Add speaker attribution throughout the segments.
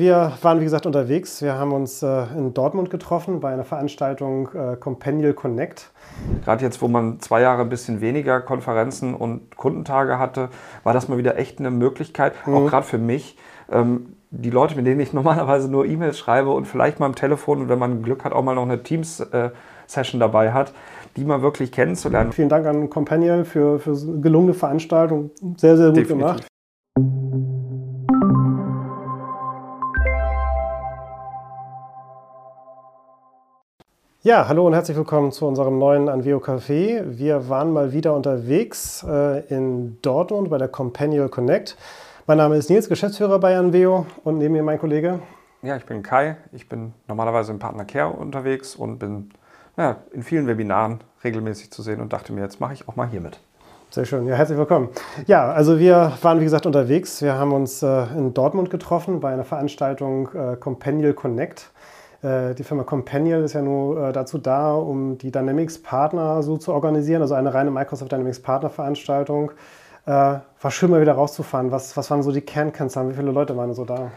Speaker 1: Wir waren, wie gesagt, unterwegs. Wir haben uns äh, in Dortmund getroffen bei einer Veranstaltung äh, Companion Connect.
Speaker 2: Gerade jetzt, wo man zwei Jahre ein bisschen weniger Konferenzen und Kundentage hatte, war das mal wieder echt eine Möglichkeit, mhm. auch gerade für mich, ähm, die Leute, mit denen ich normalerweise nur E-Mails schreibe und vielleicht mal am Telefon und wenn man Glück hat, auch mal noch eine Teams-Session äh, dabei hat, die mal wirklich kennenzulernen.
Speaker 1: Vielen Dank an Companion für, für gelungene Veranstaltung. Sehr, sehr gut Definitiv. gemacht. Ja, hallo und herzlich willkommen zu unserem neuen Anveo Café. Wir waren mal wieder unterwegs äh, in Dortmund bei der Companion Connect. Mein Name ist Nils, Geschäftsführer bei Anveo und neben mir mein Kollege.
Speaker 2: Ja, ich bin Kai. Ich bin normalerweise im Partner Care unterwegs und bin ja, in vielen Webinaren regelmäßig zu sehen und dachte mir, jetzt mache ich auch mal hier mit.
Speaker 1: Sehr schön, ja, herzlich willkommen. Ja, also wir waren wie gesagt unterwegs. Wir haben uns äh, in Dortmund getroffen bei einer Veranstaltung äh, Companion Connect. Äh, die Firma Companion ist ja nur äh, dazu da, um die Dynamics-Partner so zu organisieren, also eine reine Microsoft Dynamics-Partner-Veranstaltung. Äh, war schön mal wieder rauszufahren. Was, was waren so die Kernkennzahlen? Wie viele Leute waren so da?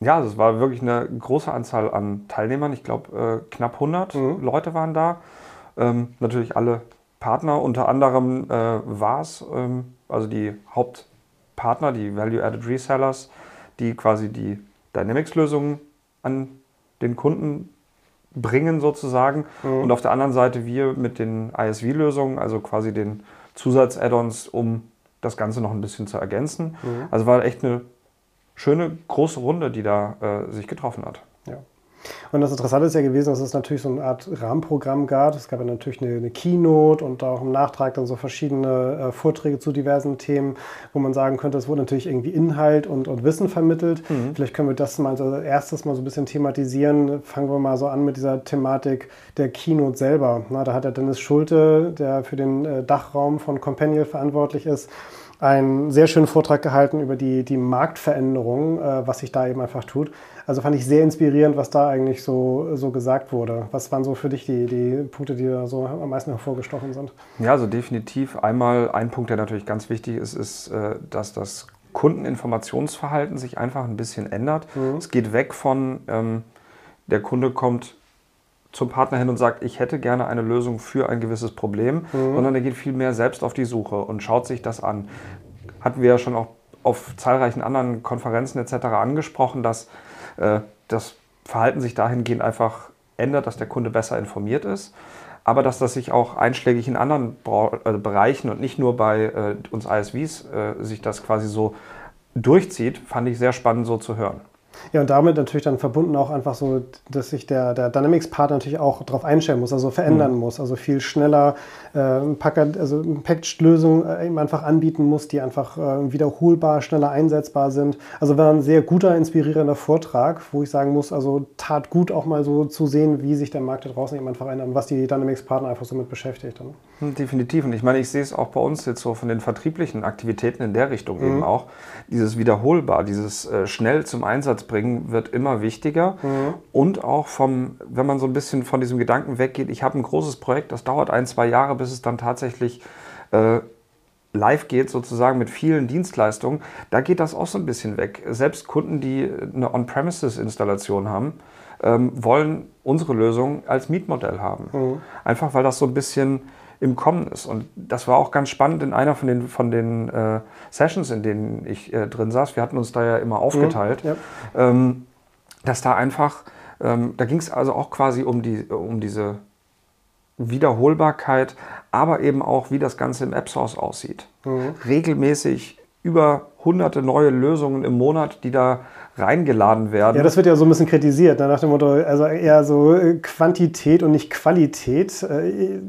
Speaker 2: Ja, also es war wirklich eine große Anzahl an Teilnehmern. Ich glaube, knapp 100 mhm. Leute waren da. Ähm, natürlich alle Partner, unter anderem äh, VAS, ähm, also die Hauptpartner, die Value-Added Resellers, die quasi die Dynamics-Lösungen an den Kunden bringen sozusagen. Mhm. Und auf der anderen Seite wir mit den ISV-Lösungen, also quasi den Zusatz-Add-ons, um das Ganze noch ein bisschen zu ergänzen. Mhm. Also war echt eine schöne große Runde, die da äh, sich getroffen hat.
Speaker 1: Ja. Und das Interessante ist ja gewesen, dass es natürlich so eine Art Rahmenprogramm gab. Es gab ja natürlich eine, eine Keynote und auch im Nachtrag dann so verschiedene äh, Vorträge zu diversen Themen, wo man sagen könnte, es wurde natürlich irgendwie Inhalt und, und Wissen vermittelt. Mhm. Vielleicht können wir das mal als erstes mal so ein bisschen thematisieren. Fangen wir mal so an mit dieser Thematik der Keynote selber. Na, da hat der Dennis Schulte, der für den äh, Dachraum von Companion verantwortlich ist, einen sehr schönen Vortrag gehalten über die, die Marktveränderung, äh, was sich da eben einfach tut. Also fand ich sehr inspirierend, was da eigentlich so, so gesagt wurde. Was waren so für dich die, die Punkte, die da so am meisten hervorgestochen sind?
Speaker 2: Ja, also definitiv. Einmal ein Punkt, der natürlich ganz wichtig ist, ist, äh, dass das Kundeninformationsverhalten sich einfach ein bisschen ändert. Mhm. Es geht weg von, ähm, der Kunde kommt zum Partner hin und sagt, ich hätte gerne eine Lösung für ein gewisses Problem, mhm. sondern er geht viel mehr selbst auf die Suche und schaut sich das an. Hatten wir ja schon auch auf zahlreichen anderen Konferenzen etc. angesprochen, dass das Verhalten sich dahingehend einfach ändert, dass der Kunde besser informiert ist, aber dass das sich auch einschlägig in anderen äh, Bereichen und nicht nur bei äh, uns ISVs äh, sich das quasi so durchzieht, fand ich sehr spannend so zu hören.
Speaker 1: Ja, und damit natürlich dann verbunden auch einfach so, dass sich der, der Dynamics-Partner natürlich auch darauf einstellen muss, also verändern mhm. muss, also viel schneller äh, also Packaged-Lösungen äh, eben einfach anbieten muss, die einfach äh, wiederholbar, schneller einsetzbar sind. Also war ein sehr guter, inspirierender Vortrag, wo ich sagen muss, also tat gut auch mal so zu sehen, wie sich der Markt da draußen eben einfach ändert und was die Dynamics-Partner einfach so mit beschäftigt.
Speaker 2: Hm, definitiv. Und ich meine, ich sehe es auch bei uns jetzt so von den vertrieblichen Aktivitäten in der Richtung mhm. eben auch. Dieses wiederholbar, dieses äh, schnell zum Einsatz bringen wird immer wichtiger. Mhm. Und auch vom, wenn man so ein bisschen von diesem Gedanken weggeht, ich habe ein großes Projekt, das dauert ein, zwei Jahre, bis es dann tatsächlich äh, live geht, sozusagen mit vielen Dienstleistungen, da geht das auch so ein bisschen weg. Selbst Kunden, die eine On-Premises-Installation haben, ähm, wollen unsere Lösung als Mietmodell haben. Mhm. Einfach weil das so ein bisschen im Kommen ist. Und das war auch ganz spannend in einer von den, von den äh, Sessions, in denen ich äh, drin saß. Wir hatten uns da ja immer aufgeteilt, mhm, ja. ähm, dass da einfach, ähm, da ging es also auch quasi um, die, um diese Wiederholbarkeit, aber eben auch, wie das Ganze im App Source aussieht. Mhm. Regelmäßig über hunderte neue Lösungen im Monat, die da reingeladen werden.
Speaker 1: Ja, das wird ja so ein bisschen kritisiert, ne? nach dem Motto, also eher so äh, Quantität und nicht Qualität. Äh,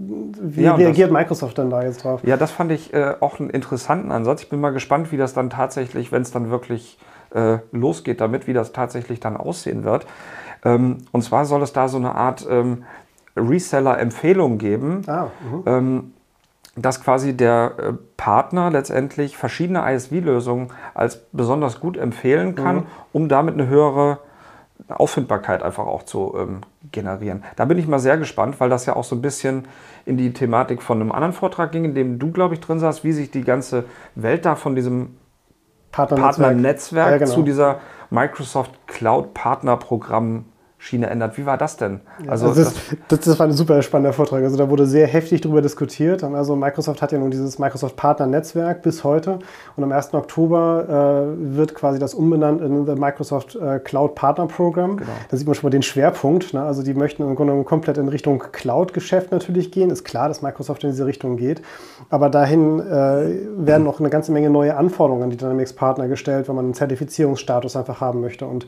Speaker 1: wie ja, reagiert das, Microsoft denn da jetzt drauf?
Speaker 2: Ja, das fand ich äh, auch einen interessanten Ansatz. Ich bin mal gespannt, wie das dann tatsächlich, wenn es dann wirklich äh, losgeht damit, wie das tatsächlich dann aussehen wird. Ähm, und zwar soll es da so eine Art ähm, Reseller-Empfehlung geben. Ah, mhm. ähm, dass quasi der äh, Partner letztendlich verschiedene ISV-Lösungen als besonders gut empfehlen kann, mhm. um damit eine höhere Auffindbarkeit einfach auch zu ähm, generieren. Da bin ich mal sehr gespannt, weil das ja auch so ein bisschen in die Thematik von einem anderen Vortrag ging, in dem du, glaube ich, drin saßt, wie sich die ganze Welt da von diesem Partnernetzwerk, Partnernetzwerk ja, genau. zu dieser Microsoft Cloud Partner Programm Schiene ändert. Wie war das denn?
Speaker 1: Also, also das, das, das, war ein super spannender Vortrag. Also da wurde sehr heftig darüber diskutiert. Also Microsoft hat ja nun dieses Microsoft Partner Netzwerk bis heute und am 1. Oktober äh, wird quasi das umbenannt in the Microsoft äh, Cloud Partner Program. Genau. Da sieht man schon mal den Schwerpunkt. Ne? Also die möchten im Grunde komplett in Richtung Cloud-Geschäft natürlich gehen. Ist klar, dass Microsoft in diese Richtung geht. Aber dahin äh, werden noch eine ganze Menge neue Anforderungen an die Dynamics Partner gestellt, wenn man einen Zertifizierungsstatus einfach haben möchte. Und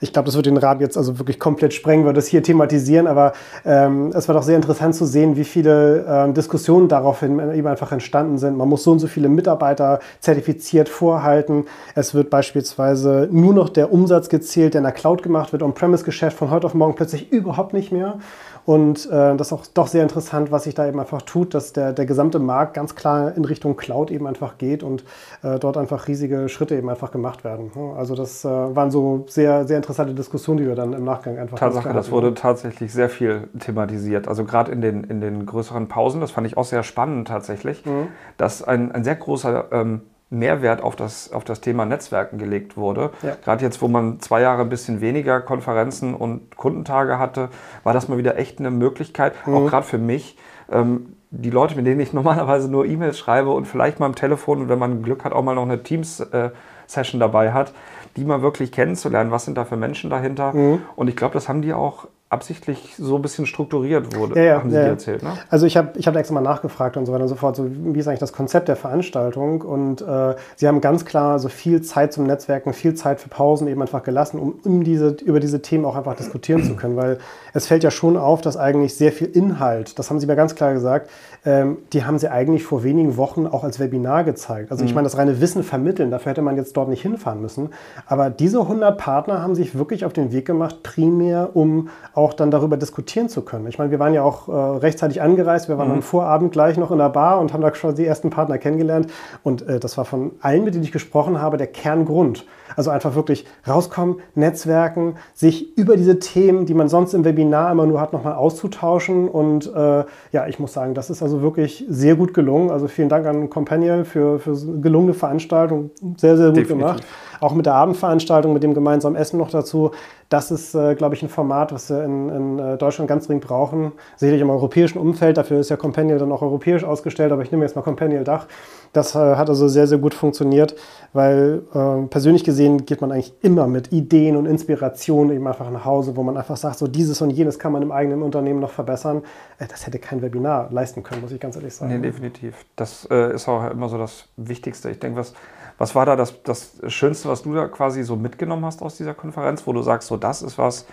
Speaker 1: ich glaube, das wird den Rahmen jetzt also wirklich komplett sprengen, wir das hier thematisieren, aber ähm, es war doch sehr interessant zu sehen, wie viele ähm, Diskussionen daraufhin eben einfach entstanden sind. Man muss so und so viele Mitarbeiter zertifiziert vorhalten. Es wird beispielsweise nur noch der Umsatz gezählt, der in der Cloud gemacht wird. On-Premise-Geschäft von heute auf morgen plötzlich überhaupt nicht mehr. Und äh, das ist auch doch sehr interessant, was sich da eben einfach tut, dass der, der gesamte Markt ganz klar in Richtung Cloud eben einfach geht und äh, dort einfach riesige Schritte eben einfach gemacht werden. Also das äh, waren so sehr, sehr interessante Diskussionen, die wir dann im Nachgang einfach
Speaker 2: Tatsache, das wurde tatsächlich sehr viel thematisiert. Also gerade in den, in den größeren Pausen, das fand ich auch sehr spannend tatsächlich, mhm. dass ein, ein sehr großer ähm, Mehrwert auf das, auf das Thema Netzwerken gelegt wurde. Ja. Gerade jetzt, wo man zwei Jahre ein bisschen weniger Konferenzen und Kundentage hatte, war das mal wieder echt eine Möglichkeit, mhm. auch gerade für mich, ähm, die Leute, mit denen ich normalerweise nur E-Mails schreibe und vielleicht mal am Telefon und wenn man Glück hat, auch mal noch eine Teams-Session äh, dabei hat, die mal wirklich kennenzulernen, was sind da für Menschen dahinter. Mhm. Und ich glaube, das haben die auch absichtlich so ein bisschen strukturiert wurde,
Speaker 1: ja, ja, haben Sie ja, dir erzählt, ne? Also ich habe ich hab extra mal nachgefragt und so weiter und so fort, so wie ist eigentlich das Konzept der Veranstaltung und äh, Sie haben ganz klar so viel Zeit zum Netzwerken, viel Zeit für Pausen eben einfach gelassen, um, um diese, über diese Themen auch einfach diskutieren zu können, weil es fällt ja schon auf, dass eigentlich sehr viel Inhalt, das haben Sie mir ganz klar gesagt, ähm, die haben Sie eigentlich vor wenigen Wochen auch als Webinar gezeigt. Also ich mhm. meine, das reine Wissen vermitteln, dafür hätte man jetzt dort nicht hinfahren müssen, aber diese 100 Partner haben sich wirklich auf den Weg gemacht, primär um auch dann darüber diskutieren zu können. Ich meine, wir waren ja auch äh, rechtzeitig angereist, wir waren mhm. am Vorabend gleich noch in der Bar und haben da schon die ersten Partner kennengelernt. Und äh, das war von allen, mit denen ich gesprochen habe, der Kerngrund. Also einfach wirklich rauskommen, netzwerken, sich über diese Themen, die man sonst im Webinar immer nur hat, nochmal auszutauschen. Und äh, ja, ich muss sagen, das ist also wirklich sehr gut gelungen. Also vielen Dank an Companion für, für gelungene Veranstaltung. Sehr, sehr gut Definitiv. gemacht auch mit der Abendveranstaltung, mit dem gemeinsamen Essen noch dazu. Das ist, äh, glaube ich, ein Format, was wir in, in äh, Deutschland ganz dringend brauchen. Sicherlich im europäischen Umfeld. Dafür ist ja Companion dann auch europäisch ausgestellt, aber ich nehme jetzt mal Companion Dach. Das äh, hat also sehr, sehr gut funktioniert, weil äh, persönlich gesehen geht man eigentlich immer mit Ideen und Inspirationen eben einfach nach Hause, wo man einfach sagt, so dieses und jenes kann man im eigenen Unternehmen noch verbessern. Äh, das hätte kein Webinar leisten können, muss ich ganz ehrlich sagen.
Speaker 2: Nee, definitiv. Das äh, ist auch immer so das Wichtigste. Ich denke, was was war da das, das Schönste, was du da quasi so mitgenommen hast aus dieser Konferenz, wo du sagst, so das ist was,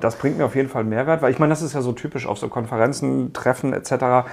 Speaker 2: das bringt mir auf jeden Fall Mehrwert? Weil ich meine, das ist ja so typisch auf so Konferenzen, Treffen etc.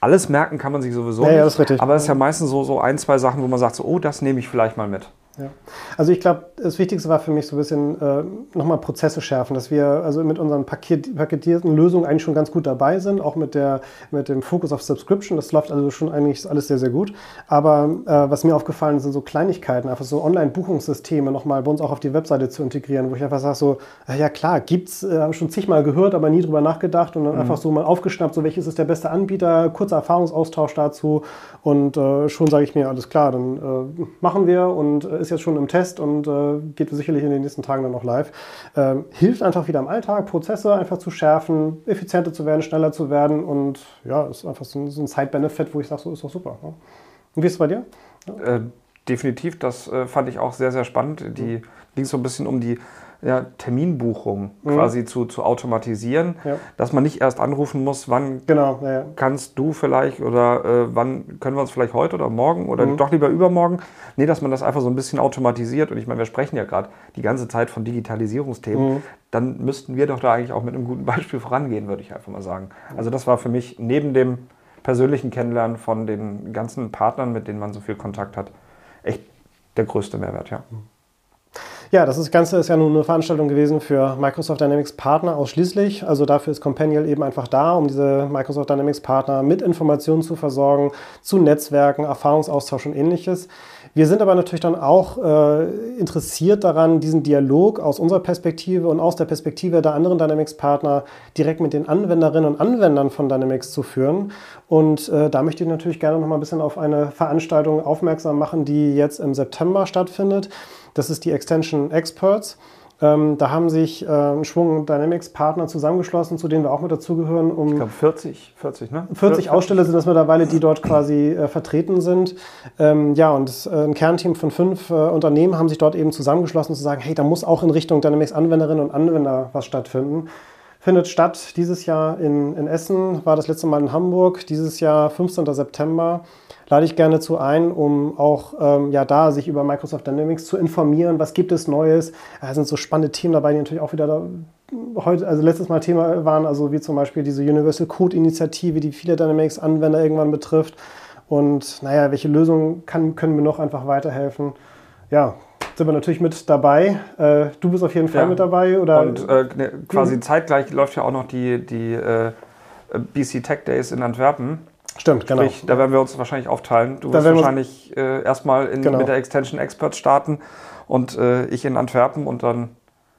Speaker 2: Alles merken kann man sich sowieso
Speaker 1: ja,
Speaker 2: nicht.
Speaker 1: Ja, das ist richtig.
Speaker 2: Aber es ist ja meistens so, so ein, zwei Sachen, wo man sagt, so, oh, das nehme ich vielleicht mal mit.
Speaker 1: Ja. Also ich glaube, das Wichtigste war für mich so ein bisschen äh, nochmal Prozesse schärfen, dass wir also mit unseren paket paketierten Lösungen eigentlich schon ganz gut dabei sind, auch mit, der, mit dem Fokus auf Subscription. Das läuft also schon eigentlich alles sehr, sehr gut. Aber äh, was mir aufgefallen ist, sind so Kleinigkeiten, einfach so Online-Buchungssysteme nochmal bei uns auch auf die Webseite zu integrieren, wo ich einfach sage so, ja klar, gibt's, äh, habe schon zigmal gehört, aber nie drüber nachgedacht und dann mhm. einfach so mal aufgeschnappt, so welches ist der beste Anbieter, kurzer Erfahrungsaustausch dazu und äh, schon sage ich mir, alles klar, dann äh, machen wir und äh, ist jetzt schon im Test und äh, geht sicherlich in den nächsten Tagen dann noch live. Ähm, hilft einfach wieder im Alltag, Prozesse einfach zu schärfen, effizienter zu werden, schneller zu werden und ja, ist einfach so ein, so ein Side-Benefit, wo ich sage, so ist doch super. Ne? Und wie ist es bei dir?
Speaker 2: Ja. Äh, definitiv, das äh, fand ich auch sehr, sehr spannend. Die mhm. ging so ein bisschen um die ja, Terminbuchung mhm. quasi zu, zu automatisieren, ja. dass man nicht erst anrufen muss, wann
Speaker 1: genau, ja,
Speaker 2: kannst du vielleicht oder äh, wann können wir uns vielleicht heute oder morgen oder mhm. doch lieber übermorgen. Nee, dass man das einfach so ein bisschen automatisiert. Und ich meine, wir sprechen ja gerade die ganze Zeit von Digitalisierungsthemen. Mhm. Dann müssten wir doch da eigentlich auch mit einem guten Beispiel vorangehen, würde ich einfach mal sagen. Also das war für mich neben dem persönlichen Kennenlernen von den ganzen Partnern, mit denen man so viel Kontakt hat, echt der größte Mehrwert, ja.
Speaker 1: Ja, das Ganze ist ja nun eine Veranstaltung gewesen für Microsoft Dynamics Partner ausschließlich. Also dafür ist Companion eben einfach da, um diese Microsoft Dynamics Partner mit Informationen zu versorgen, zu Netzwerken, Erfahrungsaustausch und ähnliches. Wir sind aber natürlich dann auch äh, interessiert daran, diesen Dialog aus unserer Perspektive und aus der Perspektive der anderen Dynamics-Partner direkt mit den Anwenderinnen und Anwendern von Dynamics zu führen. Und äh, da möchte ich natürlich gerne noch mal ein bisschen auf eine Veranstaltung aufmerksam machen, die jetzt im September stattfindet. Das ist die Extension Experts. Ähm, da haben sich äh, Schwung Dynamics-Partner zusammengeschlossen, zu denen wir auch mit dazugehören.
Speaker 2: Um ich glaube 40, 40, ne?
Speaker 1: 40, 40 Aussteller sind das mittlerweile, die dort quasi äh, vertreten sind. Ähm, ja, und äh, ein Kernteam von fünf äh, Unternehmen haben sich dort eben zusammengeschlossen, zu sagen, hey, da muss auch in Richtung Dynamics-Anwenderinnen und Anwender was stattfinden findet statt dieses Jahr in, in Essen, war das letzte Mal in Hamburg, dieses Jahr 15. September. Lade ich gerne zu ein, um auch ähm, ja, da sich über Microsoft Dynamics zu informieren. Was gibt es Neues? Da sind so spannende Themen dabei, die natürlich auch wieder da heute, also letztes Mal Thema waren, also wie zum Beispiel diese Universal Code Initiative, die viele Dynamics-Anwender irgendwann betrifft. Und naja, welche Lösungen kann, können mir noch einfach weiterhelfen? Ja, sind wir natürlich mit dabei. Äh, du bist auf jeden Fall ja. mit dabei. Oder?
Speaker 2: Und äh, ne, quasi mhm. zeitgleich läuft ja auch noch die, die äh, BC Tech Days in Antwerpen.
Speaker 1: Stimmt, genau. Sprich,
Speaker 2: da werden wir uns wahrscheinlich aufteilen. Du da wirst wahrscheinlich äh, erstmal genau. mit der Extension Experts starten und äh, ich in Antwerpen und dann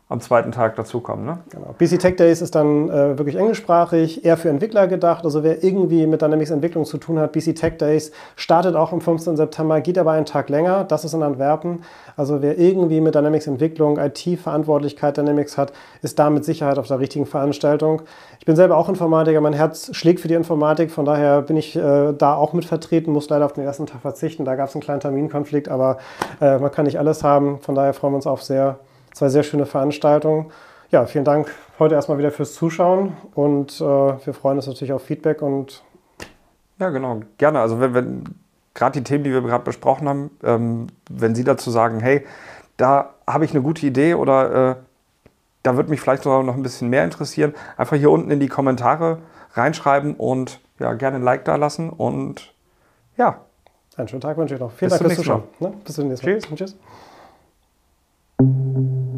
Speaker 2: am zweiten Tag dazukommen. Ne?
Speaker 1: Genau. BC Tech Days ist dann äh, wirklich englischsprachig, eher für Entwickler gedacht. Also wer irgendwie mit Dynamics Entwicklung zu tun hat, BC Tech Days startet auch am 15. September, geht aber einen Tag länger. Das ist in Antwerpen. Also wer irgendwie mit Dynamics Entwicklung, IT-Verantwortlichkeit Dynamics hat, ist da mit Sicherheit auf der richtigen Veranstaltung. Ich bin selber auch Informatiker, mein Herz schlägt für die Informatik, von daher bin ich äh, da auch mit vertreten, muss leider auf den ersten Tag verzichten. Da gab es einen kleinen Terminkonflikt, aber äh, man kann nicht alles haben. Von daher freuen wir uns auf sehr Zwei sehr schöne Veranstaltungen. Ja, vielen Dank heute erstmal wieder fürs Zuschauen und äh, wir freuen uns natürlich auf Feedback und
Speaker 2: ja, genau, gerne. Also wenn, wenn gerade die Themen, die wir gerade besprochen haben, ähm, wenn Sie dazu sagen, hey, da habe ich eine gute Idee oder äh, da würde mich vielleicht sogar noch ein bisschen mehr interessieren, einfach hier unten in die Kommentare reinschreiben und ja, gerne ein Like da lassen und ja.
Speaker 1: Einen schönen Tag wünsche ich noch. Vielen Bis Dank fürs Zuschauen. Ne? Bis zum nächsten Mal. Tschüss. Tschüss. thank you